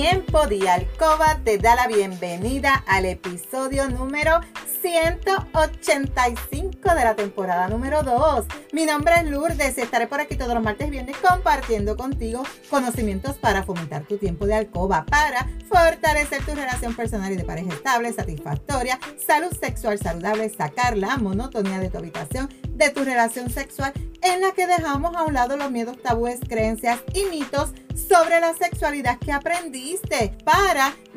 Tiempo de Alcoba te da la bienvenida al episodio número 185 de la temporada número 2. Mi nombre es Lourdes y estaré por aquí todos los martes y viernes compartiendo contigo conocimientos para fomentar tu tiempo de alcoba, para fortalecer tu relación personal y de pareja estable, satisfactoria, salud sexual saludable, sacar la monotonía de tu habitación, de tu relación sexual en la que dejamos a un lado los miedos, tabúes, creencias y mitos sobre la sexualidad que aprendiste para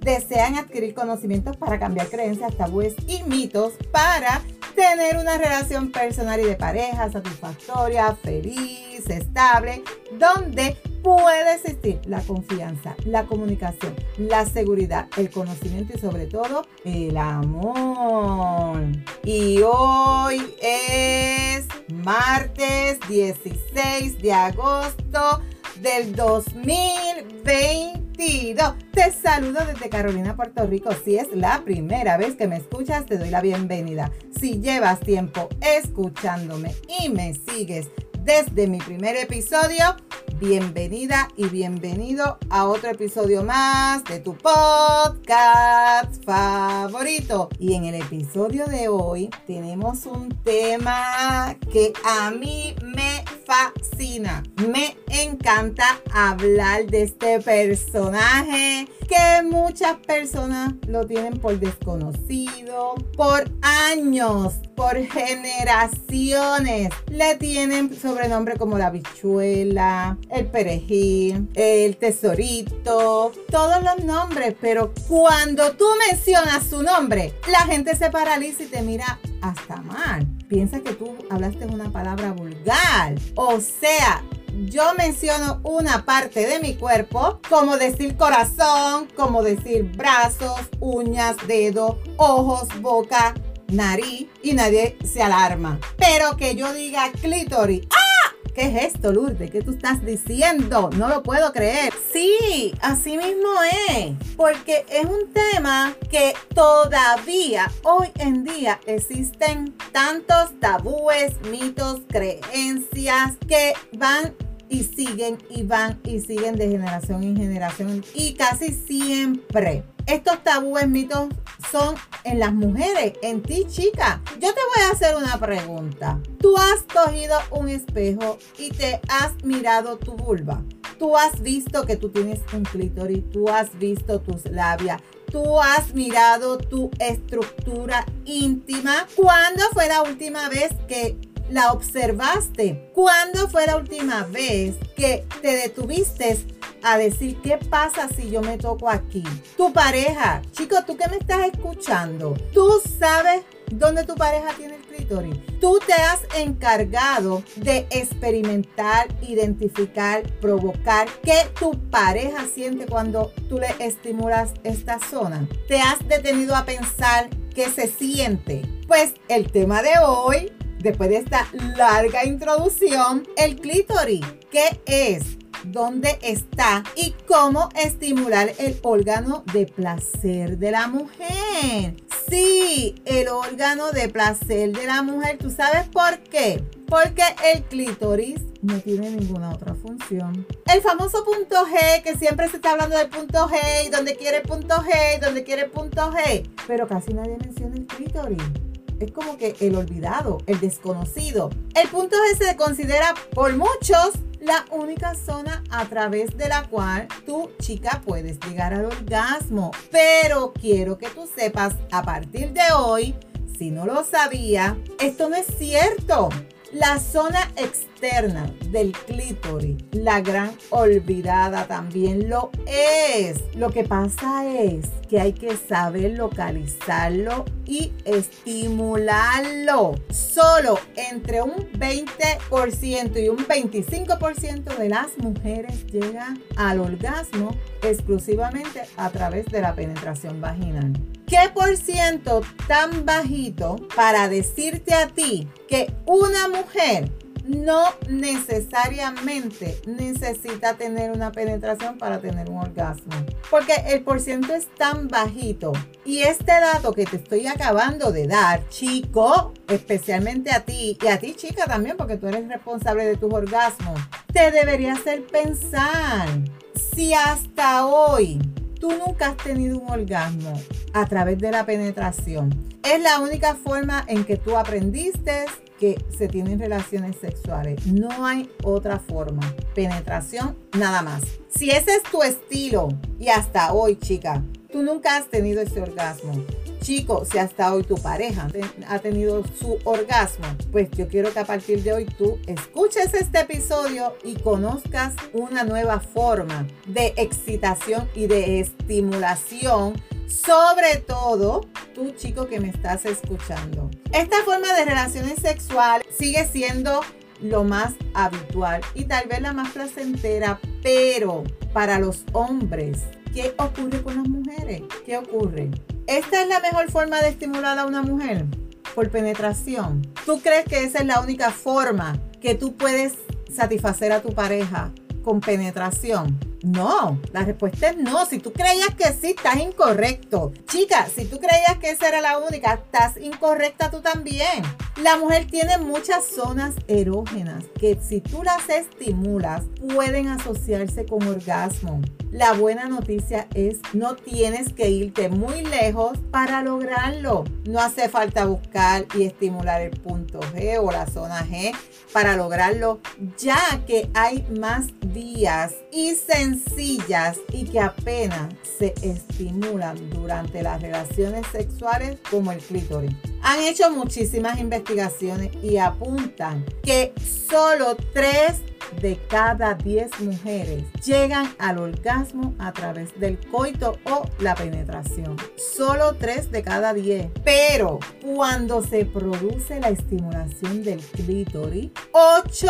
desean adquirir conocimientos para cambiar creencias, tabúes y mitos para tener una relación personal y de pareja satisfactoria, feliz, estable, donde puede existir la confianza, la comunicación, la seguridad, el conocimiento y sobre todo el amor. Y hoy es martes 16 de agosto del 2022. Te saludo desde Carolina, Puerto Rico. Si es la primera vez que me escuchas, te doy la bienvenida. Si llevas tiempo escuchándome y me sigues desde mi primer episodio, bienvenida y bienvenido a otro episodio más de tu podcast favorito. Y en el episodio de hoy tenemos un tema que a mí me fascina. Me encanta hablar de este personaje que muchas personas lo tienen por desconocido, por años, por generaciones. Le tienen sobrenombre como la bichuela, el perejil, el tesorito, todos los nombres, pero cuando tú mencionas su nombre, la gente se paraliza y te mira hasta mal. Piensa que tú hablaste una palabra vulgar. O sea, yo menciono una parte de mi cuerpo, como decir corazón, como decir brazos, uñas, dedos, ojos, boca, nariz, y nadie se alarma. Pero que yo diga clítoris, ¡ah! ¿Qué es esto, Lourdes? ¿Qué tú estás diciendo? No lo puedo creer. Sí, así mismo es. Porque es un tema que todavía hoy en día existen tantos tabúes, mitos, creencias que van y siguen y van y siguen de generación en generación y casi siempre estos tabúes mitos son en las mujeres, en ti chica. Yo te voy a hacer una pregunta. Tú has cogido un espejo y te has mirado tu vulva. Tú has visto que tú tienes un clítoris, tú has visto tus labias, tú has mirado tu estructura íntima. ¿Cuándo fue la última vez que la observaste? ¿Cuándo fue la última vez que te detuviste a decir qué pasa si yo me toco aquí? Tu pareja, chico, tú que me estás escuchando, tú sabes dónde tu pareja tiene el clítoris. Tú te has encargado de experimentar, identificar, provocar qué tu pareja siente cuando tú le estimulas esta zona. Te has detenido a pensar qué se siente. Pues el tema de hoy después de esta larga introducción, el clítoris. ¿Qué es? ¿Dónde está? Y cómo estimular el órgano de placer de la mujer. Sí, el órgano de placer de la mujer. ¿Tú sabes por qué? Porque el clítoris no tiene ninguna otra función. El famoso punto G, que siempre se está hablando del punto G, y donde quiere punto G, donde quiere punto G. Pero casi nadie menciona el clítoris es como que el olvidado, el desconocido. El punto G se considera por muchos la única zona a través de la cual tu chica puedes llegar al orgasmo. Pero quiero que tú sepas a partir de hoy, si no lo sabía, esto no es cierto. La zona externa del clítoris, la gran olvidada también lo es. Lo que pasa es que hay que saber localizarlo y estimularlo. Solo entre un 20% y un 25% de las mujeres llegan al orgasmo exclusivamente a través de la penetración vaginal. ¿Qué por ciento tan bajito para decirte a ti que una mujer no necesariamente necesita tener una penetración para tener un orgasmo. Porque el porciento es tan bajito. Y este dato que te estoy acabando de dar, chico, especialmente a ti y a ti chica también, porque tú eres responsable de tus orgasmos, te debería hacer pensar si hasta hoy tú nunca has tenido un orgasmo a través de la penetración. Es la única forma en que tú aprendiste que se tienen relaciones sexuales. No hay otra forma. Penetración, nada más. Si ese es tu estilo y hasta hoy, chica, tú nunca has tenido ese orgasmo. Chico, si hasta hoy tu pareja ha tenido su orgasmo, pues yo quiero que a partir de hoy tú escuches este episodio y conozcas una nueva forma de excitación y de estimulación sobre todo tú chico que me estás escuchando. Esta forma de relaciones sexuales sigue siendo lo más habitual y tal vez la más placentera, pero para los hombres, ¿qué ocurre con las mujeres? ¿Qué ocurre? ¿Esta es la mejor forma de estimular a una mujer? Por penetración. ¿Tú crees que esa es la única forma que tú puedes satisfacer a tu pareja con penetración? No, la respuesta es no. Si tú creías que sí, estás incorrecto. Chica, si tú creías que esa era la única, estás incorrecta tú también. La mujer tiene muchas zonas erógenas que si tú las estimulas pueden asociarse con orgasmo. La buena noticia es no tienes que irte muy lejos para lograrlo. No hace falta buscar y estimular el punto G o la zona G para lograrlo, ya que hay más vías y sencillas y que apenas se estimulan durante las relaciones sexuales como el clítoris. Han hecho muchísimas investigaciones y apuntan que solo 3 de cada 10 mujeres llegan al orgasmo a través del coito o la penetración. Solo 3 de cada 10. Pero cuando se produce la estimulación del clítoris, 8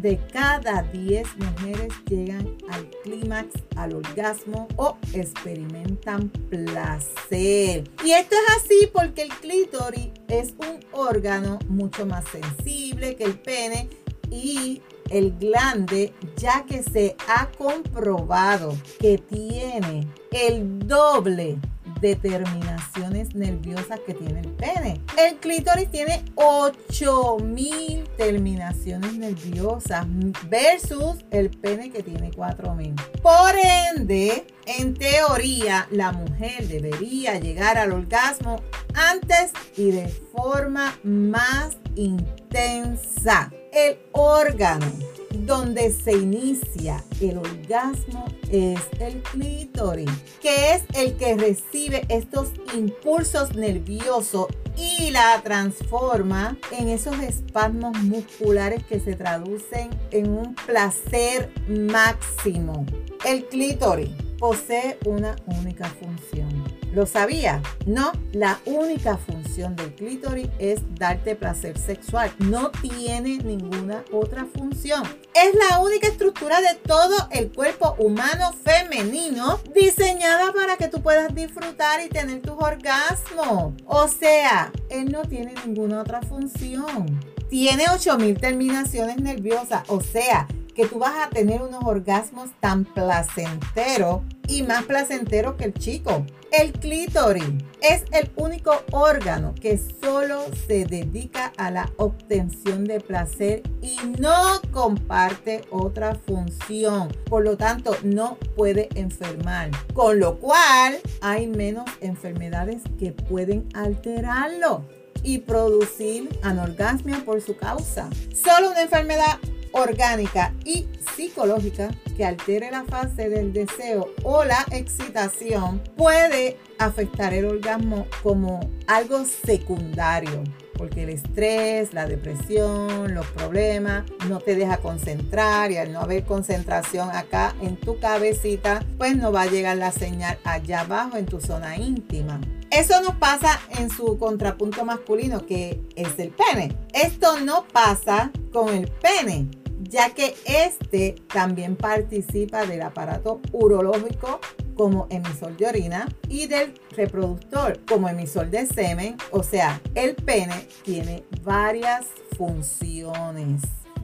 de cada 10 mujeres llegan al clímax, al orgasmo o experimentan placer. Y esto es así porque el clítoris es un órgano mucho más sensible que el pene y el glande, ya que se ha comprobado que tiene el doble de terminaciones nerviosas que tiene el pene. El clítoris tiene 8000 terminaciones nerviosas versus el pene que tiene 4000. Por ende, en teoría, la mujer debería llegar al orgasmo antes y de forma más intensa. El órgano donde se inicia el orgasmo es el clítoris, que es el que recibe estos impulsos nerviosos y la transforma en esos espasmos musculares que se traducen en un placer máximo. El clítoris posee una única función ¿Lo sabía? No, la única función del clítoris es darte placer sexual. No tiene ninguna otra función. Es la única estructura de todo el cuerpo humano femenino diseñada para que tú puedas disfrutar y tener tus orgasmos. O sea, él no tiene ninguna otra función. Tiene 8000 terminaciones nerviosas, o sea, que tú vas a tener unos orgasmos tan placenteros y más placenteros que el chico. El clítoris es el único órgano que solo se dedica a la obtención de placer y no comparte otra función. Por lo tanto, no puede enfermar. Con lo cual, hay menos enfermedades que pueden alterarlo y producir anorgasmia por su causa. Solo una enfermedad orgánica y psicológica que altere la fase del deseo o la excitación puede afectar el orgasmo como algo secundario porque el estrés, la depresión, los problemas no te deja concentrar y al no haber concentración acá en tu cabecita, pues no va a llegar la señal allá abajo en tu zona íntima. Eso nos pasa en su contrapunto masculino que es el pene. Esto no pasa con el pene ya que este también participa del aparato urológico como emisor de orina y del reproductor como emisor de semen. O sea, el pene tiene varias funciones.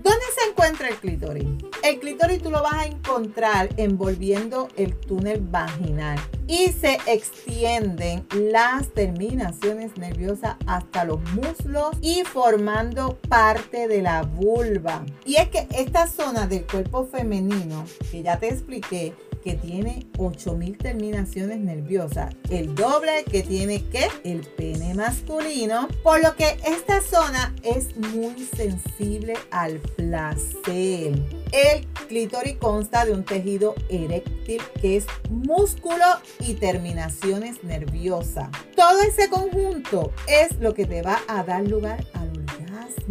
¿Dónde se encuentra el clítoris? El clítoris tú lo vas a encontrar envolviendo el túnel vaginal y se extienden las terminaciones nerviosas hasta los muslos y formando parte de la vulva. Y es que esta zona del cuerpo femenino, que ya te expliqué, que tiene 8000 terminaciones nerviosas, el doble que tiene que el pene masculino, por lo que esta zona es muy sensible al placer. El clítoris consta de un tejido eréctil que es músculo y terminaciones nerviosas. Todo ese conjunto es lo que te va a dar lugar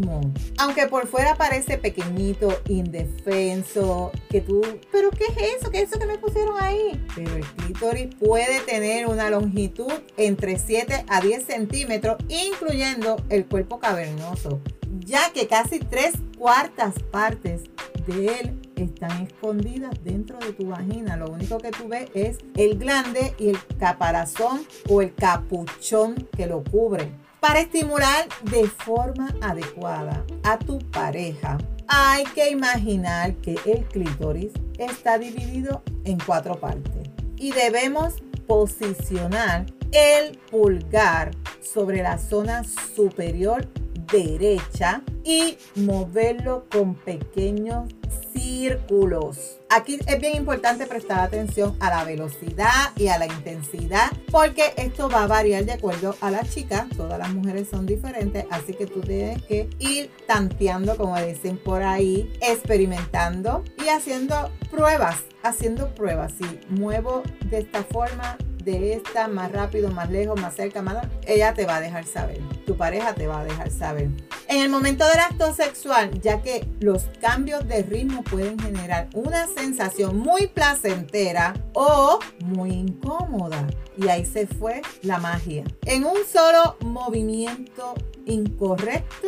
al aunque por fuera parece pequeñito, indefenso, que tú, pero ¿qué es eso? ¿Qué es eso que me pusieron ahí? Pero el clítoris puede tener una longitud entre 7 a 10 centímetros, incluyendo el cuerpo cavernoso, ya que casi tres cuartas partes de él están escondidas dentro de tu vagina. Lo único que tú ves es el glande y el caparazón o el capuchón que lo cubre. Para estimular de forma adecuada a tu pareja, hay que imaginar que el clítoris está dividido en cuatro partes y debemos posicionar el pulgar sobre la zona superior derecha y moverlo con pequeños círculos. Aquí es bien importante prestar atención a la velocidad y a la intensidad porque esto va a variar de acuerdo a la chica. Todas las mujeres son diferentes, así que tú tienes que ir tanteando, como dicen por ahí, experimentando y haciendo pruebas, haciendo pruebas. Si muevo de esta forma, de esta, más rápido, más lejos, más cerca, más... Ella te va a dejar saber, tu pareja te va a dejar saber. En el momento del acto sexual, ya que los cambios de ritmo pueden generar una sensación muy placentera o muy incómoda. Y ahí se fue la magia. En un solo movimiento incorrecto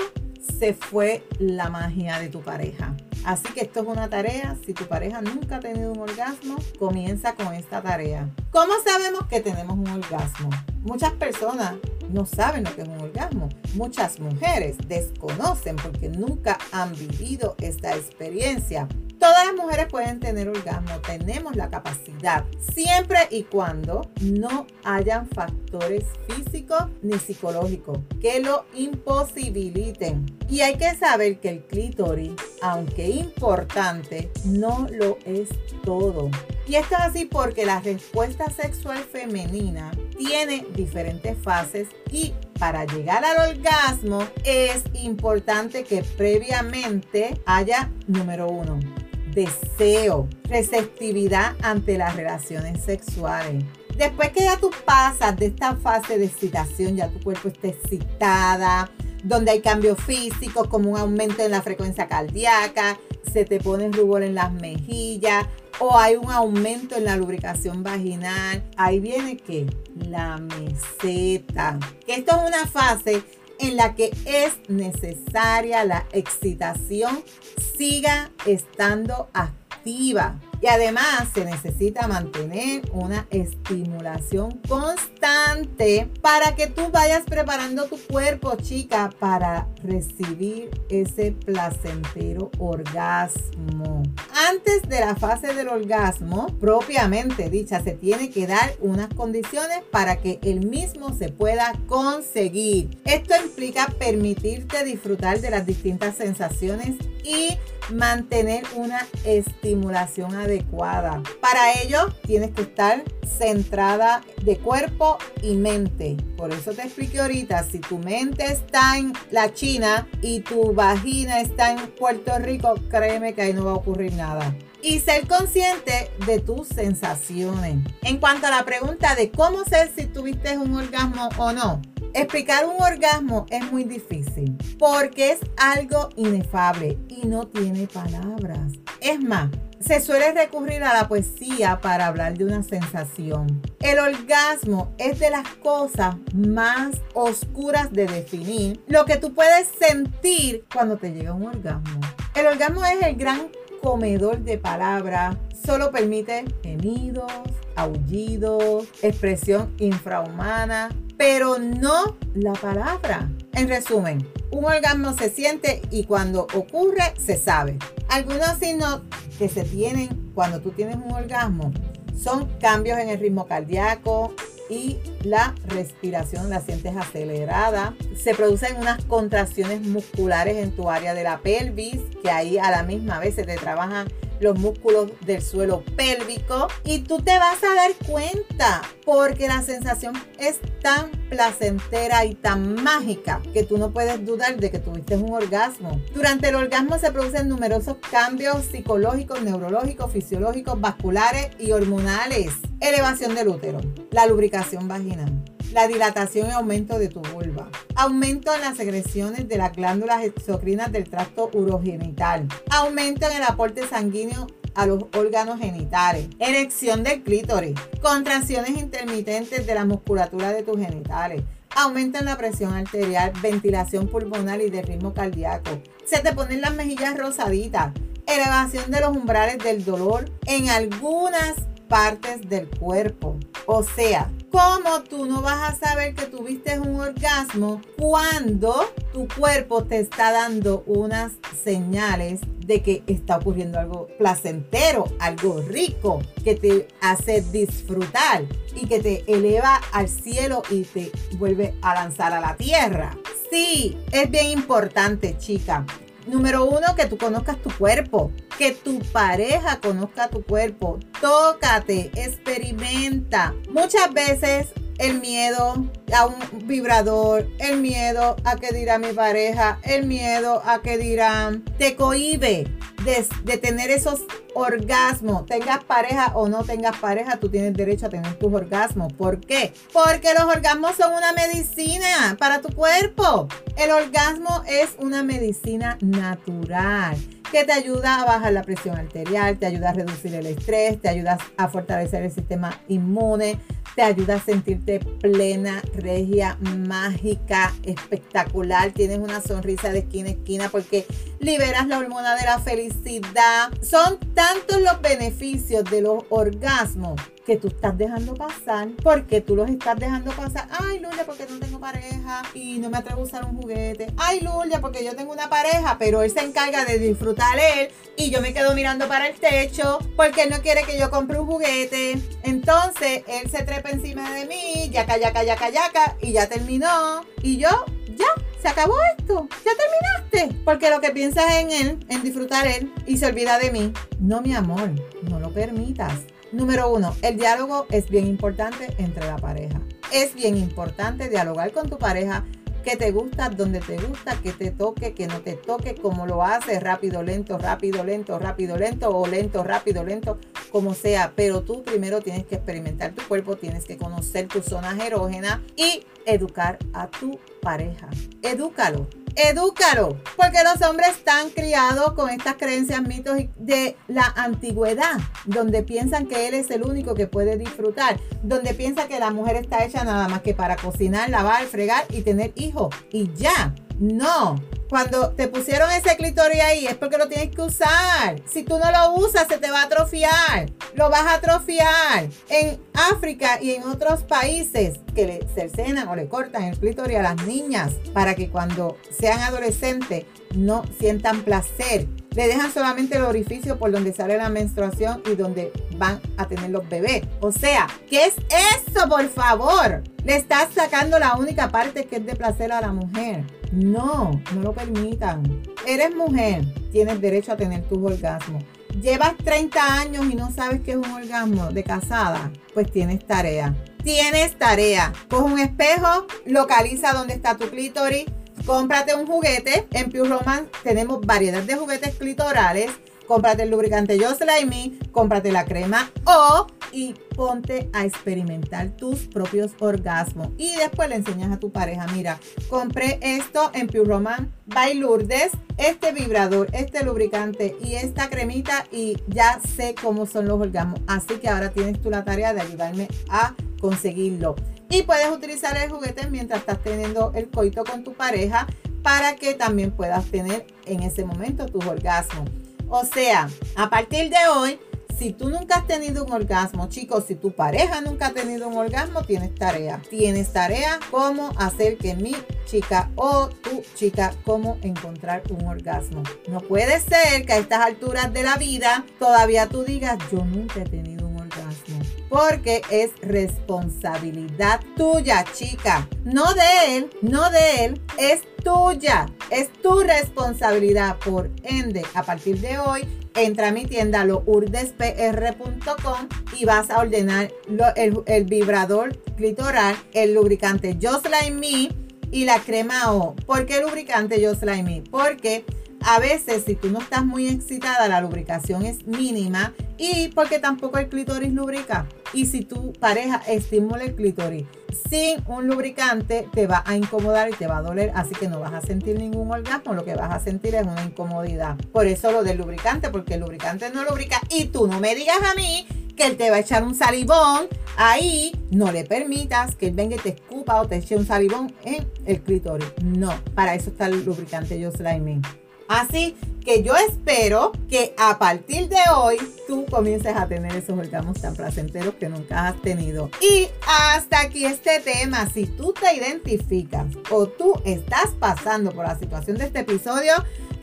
se fue la magia de tu pareja. Así que esto es una tarea. Si tu pareja nunca ha tenido un orgasmo, comienza con esta tarea. ¿Cómo sabemos que tenemos un orgasmo? Muchas personas no saben lo que es un orgasmo. Muchas mujeres desconocen porque nunca han vivido esta experiencia. Todas las mujeres pueden tener orgasmo, tenemos la capacidad, siempre y cuando no hayan factores físicos ni psicológicos que lo imposibiliten. Y hay que saber que el clítoris, aunque importante, no lo es todo. Y esto es así porque la respuesta sexual femenina tiene diferentes fases y para llegar al orgasmo es importante que previamente haya, número uno, deseo, receptividad ante las relaciones sexuales. Después que ya tú pasas de esta fase de excitación, ya tu cuerpo está excitada, donde hay cambios físicos como un aumento en la frecuencia cardíaca, se te pone rubor en las mejillas o hay un aumento en la lubricación vaginal. Ahí viene que la meseta. Esto es una fase en la que es necesaria la excitación siga estando activa. Y además se necesita mantener una estimulación constante para que tú vayas preparando tu cuerpo, chica, para recibir ese placentero orgasmo. Antes de la fase del orgasmo, propiamente dicha, se tiene que dar unas condiciones para que el mismo se pueda conseguir. Esto implica permitirte disfrutar de las distintas sensaciones y mantener una estimulación adecuada. Para ello tienes que estar centrada de cuerpo y mente. Por eso te expliqué ahorita, si tu mente está en la China y tu vagina está en Puerto Rico, créeme que ahí no va a ocurrir nada y ser consciente de tus sensaciones. En cuanto a la pregunta de cómo ser si tuviste un orgasmo o no, Explicar un orgasmo es muy difícil porque es algo inefable y no tiene palabras. Es más, se suele recurrir a la poesía para hablar de una sensación. El orgasmo es de las cosas más oscuras de definir lo que tú puedes sentir cuando te llega un orgasmo. El orgasmo es el gran comedor de palabras, solo permite gemidos, aullidos, expresión infrahumana, pero no la palabra. En resumen, un orgasmo se siente y cuando ocurre se sabe. Algunos signos que se tienen cuando tú tienes un orgasmo son cambios en el ritmo cardíaco, y la respiración la sientes acelerada. Se producen unas contracciones musculares en tu área de la pelvis, que ahí a la misma vez se te trabajan los músculos del suelo pélvico y tú te vas a dar cuenta porque la sensación es tan placentera y tan mágica que tú no puedes dudar de que tuviste un orgasmo. Durante el orgasmo se producen numerosos cambios psicológicos, neurológicos, fisiológicos, vasculares y hormonales. Elevación del útero, la lubricación vaginal, la dilatación y aumento de tu vulva, aumento en las secreciones de las glándulas exocrinas del tracto urogenital, aumento en el aporte sanguíneo a los órganos genitales, erección del clítoris, contracciones intermitentes de la musculatura de tus genitales, aumento en la presión arterial, ventilación pulmonar y de ritmo cardíaco. Se te ponen las mejillas rosaditas, elevación de los umbrales del dolor en algunas partes del cuerpo. O sea, ¿cómo tú no vas a saber que tuviste un orgasmo cuando tu cuerpo te está dando unas señales de que está ocurriendo algo placentero, algo rico, que te hace disfrutar y que te eleva al cielo y te vuelve a lanzar a la tierra? Sí, es bien importante, chica. Número uno, que tú conozcas tu cuerpo, que tu pareja conozca tu cuerpo. Tócate, experimenta. Muchas veces el miedo a un vibrador, el miedo a que dirá mi pareja, el miedo a que dirán, te cohibe de, tener esos orgasmos. Tengas pareja o no tengas pareja, tú tienes derecho a tener tus orgasmos. ¿Por qué? Porque los orgasmos son una medicina para tu cuerpo. El orgasmo es una medicina natural que te ayuda a bajar la presión arterial, te ayuda a reducir el estrés, te ayuda a fortalecer el sistema inmune, te ayuda a sentirte plena, regia, mágica, espectacular. Tienes una sonrisa de esquina a esquina porque liberas la hormona de la felicidad. Son tantos los beneficios de los orgasmos que tú estás dejando pasar porque tú los estás dejando pasar. Ay, Lulia, porque no tengo pareja y no me atrevo a usar un juguete. Ay, Lulia, porque yo tengo una pareja, pero él se encarga de disfrutar él y yo me quedo mirando para el techo porque él no quiere que yo compre un juguete. Entonces, él se trepa encima de mí, yaca, yaca, yaca, yaca, y ya terminó. Y yo, ya, se acabó esto, ya terminaste. Porque lo que piensas en él, en disfrutar él, y se olvida de mí. No, mi amor, no lo permitas. Número uno, el diálogo es bien importante entre la pareja. Es bien importante dialogar con tu pareja que te gusta, donde te gusta, que te toque, que no te toque, cómo lo hace, rápido, lento, rápido, lento, rápido, lento, o lento, rápido, lento, como sea. Pero tú primero tienes que experimentar tu cuerpo, tienes que conocer tus zonas erógenas y educar a tu pareja. Edúcalo edúcalo, porque los hombres están criados con estas creencias, mitos de la antigüedad, donde piensan que él es el único que puede disfrutar, donde piensa que la mujer está hecha nada más que para cocinar, lavar, fregar y tener hijos. Y ya, no, cuando te pusieron ese clitoris ahí es porque lo tienes que usar. Si tú no lo usas, se te va a atrofiar. Lo vas a atrofiar. En África y en otros países que le cercenan o le cortan el clítoris a las niñas para que cuando sean adolescentes no sientan placer. Le dejan solamente el orificio por donde sale la menstruación y donde van a tener los bebés. O sea, ¿qué es eso, por favor? Le estás sacando la única parte que es de placer a la mujer. No, no lo permitan. Eres mujer, tienes derecho a tener tus orgasmos. Llevas 30 años y no sabes qué es un orgasmo de casada, pues tienes tarea. Tienes tarea. Coge un espejo, localiza dónde está tu clítoris, cómprate un juguete. En Pure Romance tenemos variedad de juguetes clitorales cómprate el lubricante Yo Slimy, cómprate la crema O y ponte a experimentar tus propios orgasmos. Y después le enseñas a tu pareja, mira, compré esto en Pure Roman by Lourdes, este vibrador, este lubricante y esta cremita y ya sé cómo son los orgasmos. Así que ahora tienes tú la tarea de ayudarme a conseguirlo. Y puedes utilizar el juguete mientras estás teniendo el coito con tu pareja para que también puedas tener en ese momento tus orgasmos. O sea, a partir de hoy, si tú nunca has tenido un orgasmo, chicos, si tu pareja nunca ha tenido un orgasmo, tienes tarea. Tienes tarea cómo hacer que mi chica o tu chica, cómo encontrar un orgasmo. No puede ser que a estas alturas de la vida todavía tú digas, yo nunca he tenido. Porque es responsabilidad tuya, chica. No de él, no de él, es tuya. Es tu responsabilidad. Por ende, a partir de hoy, entra a mi tienda lourdespr.com y vas a ordenar el, vibrador clitoral, el lubricante Just y la crema O. ¿Por qué lubricante Just? Porque a veces si tú no estás muy excitada, la lubricación es mínima y porque tampoco el clítoris lubrica. Y si tu pareja estimula el clítoris sin un lubricante, te va a incomodar y te va a doler, así que no vas a sentir ningún orgasmo, lo que vas a sentir es una incomodidad. Por eso lo del lubricante, porque el lubricante no lubrica y tú no me digas a mí que él te va a echar un salivón ahí, no le permitas que él venga y te escupa o te eche un salivón en el clítoris. No, para eso está el lubricante Yo Slime. Así que yo espero que a partir de hoy tú comiences a tener esos orgasmos tan placenteros que nunca has tenido. Y hasta aquí este tema. Si tú te identificas o tú estás pasando por la situación de este episodio,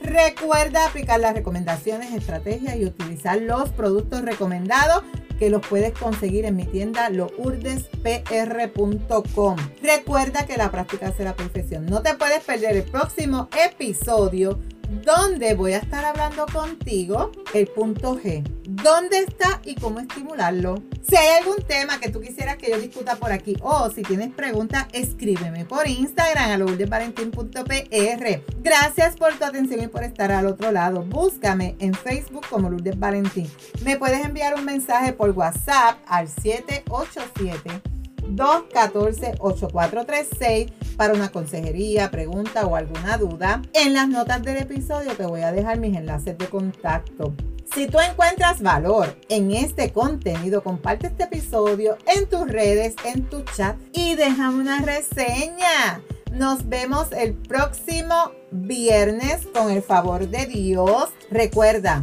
recuerda aplicar las recomendaciones, estrategias y utilizar los productos recomendados que los puedes conseguir en mi tienda lourdespr.com. Recuerda que la práctica será la perfección. No te puedes perder el próximo episodio donde voy a estar hablando contigo el punto G. ¿Dónde está y cómo estimularlo? Si hay algún tema que tú quisieras que yo discuta por aquí o si tienes preguntas, escríbeme por Instagram a lourdesvalentín.pr. Gracias por tu atención y por estar al otro lado. Búscame en Facebook como Lourdes Valentín. Me puedes enviar un mensaje por WhatsApp al 787 214-8436 para una consejería, pregunta o alguna duda. En las notas del episodio te voy a dejar mis enlaces de contacto. Si tú encuentras valor en este contenido, comparte este episodio en tus redes, en tu chat y déjame una reseña. Nos vemos el próximo viernes con el favor de Dios. Recuerda,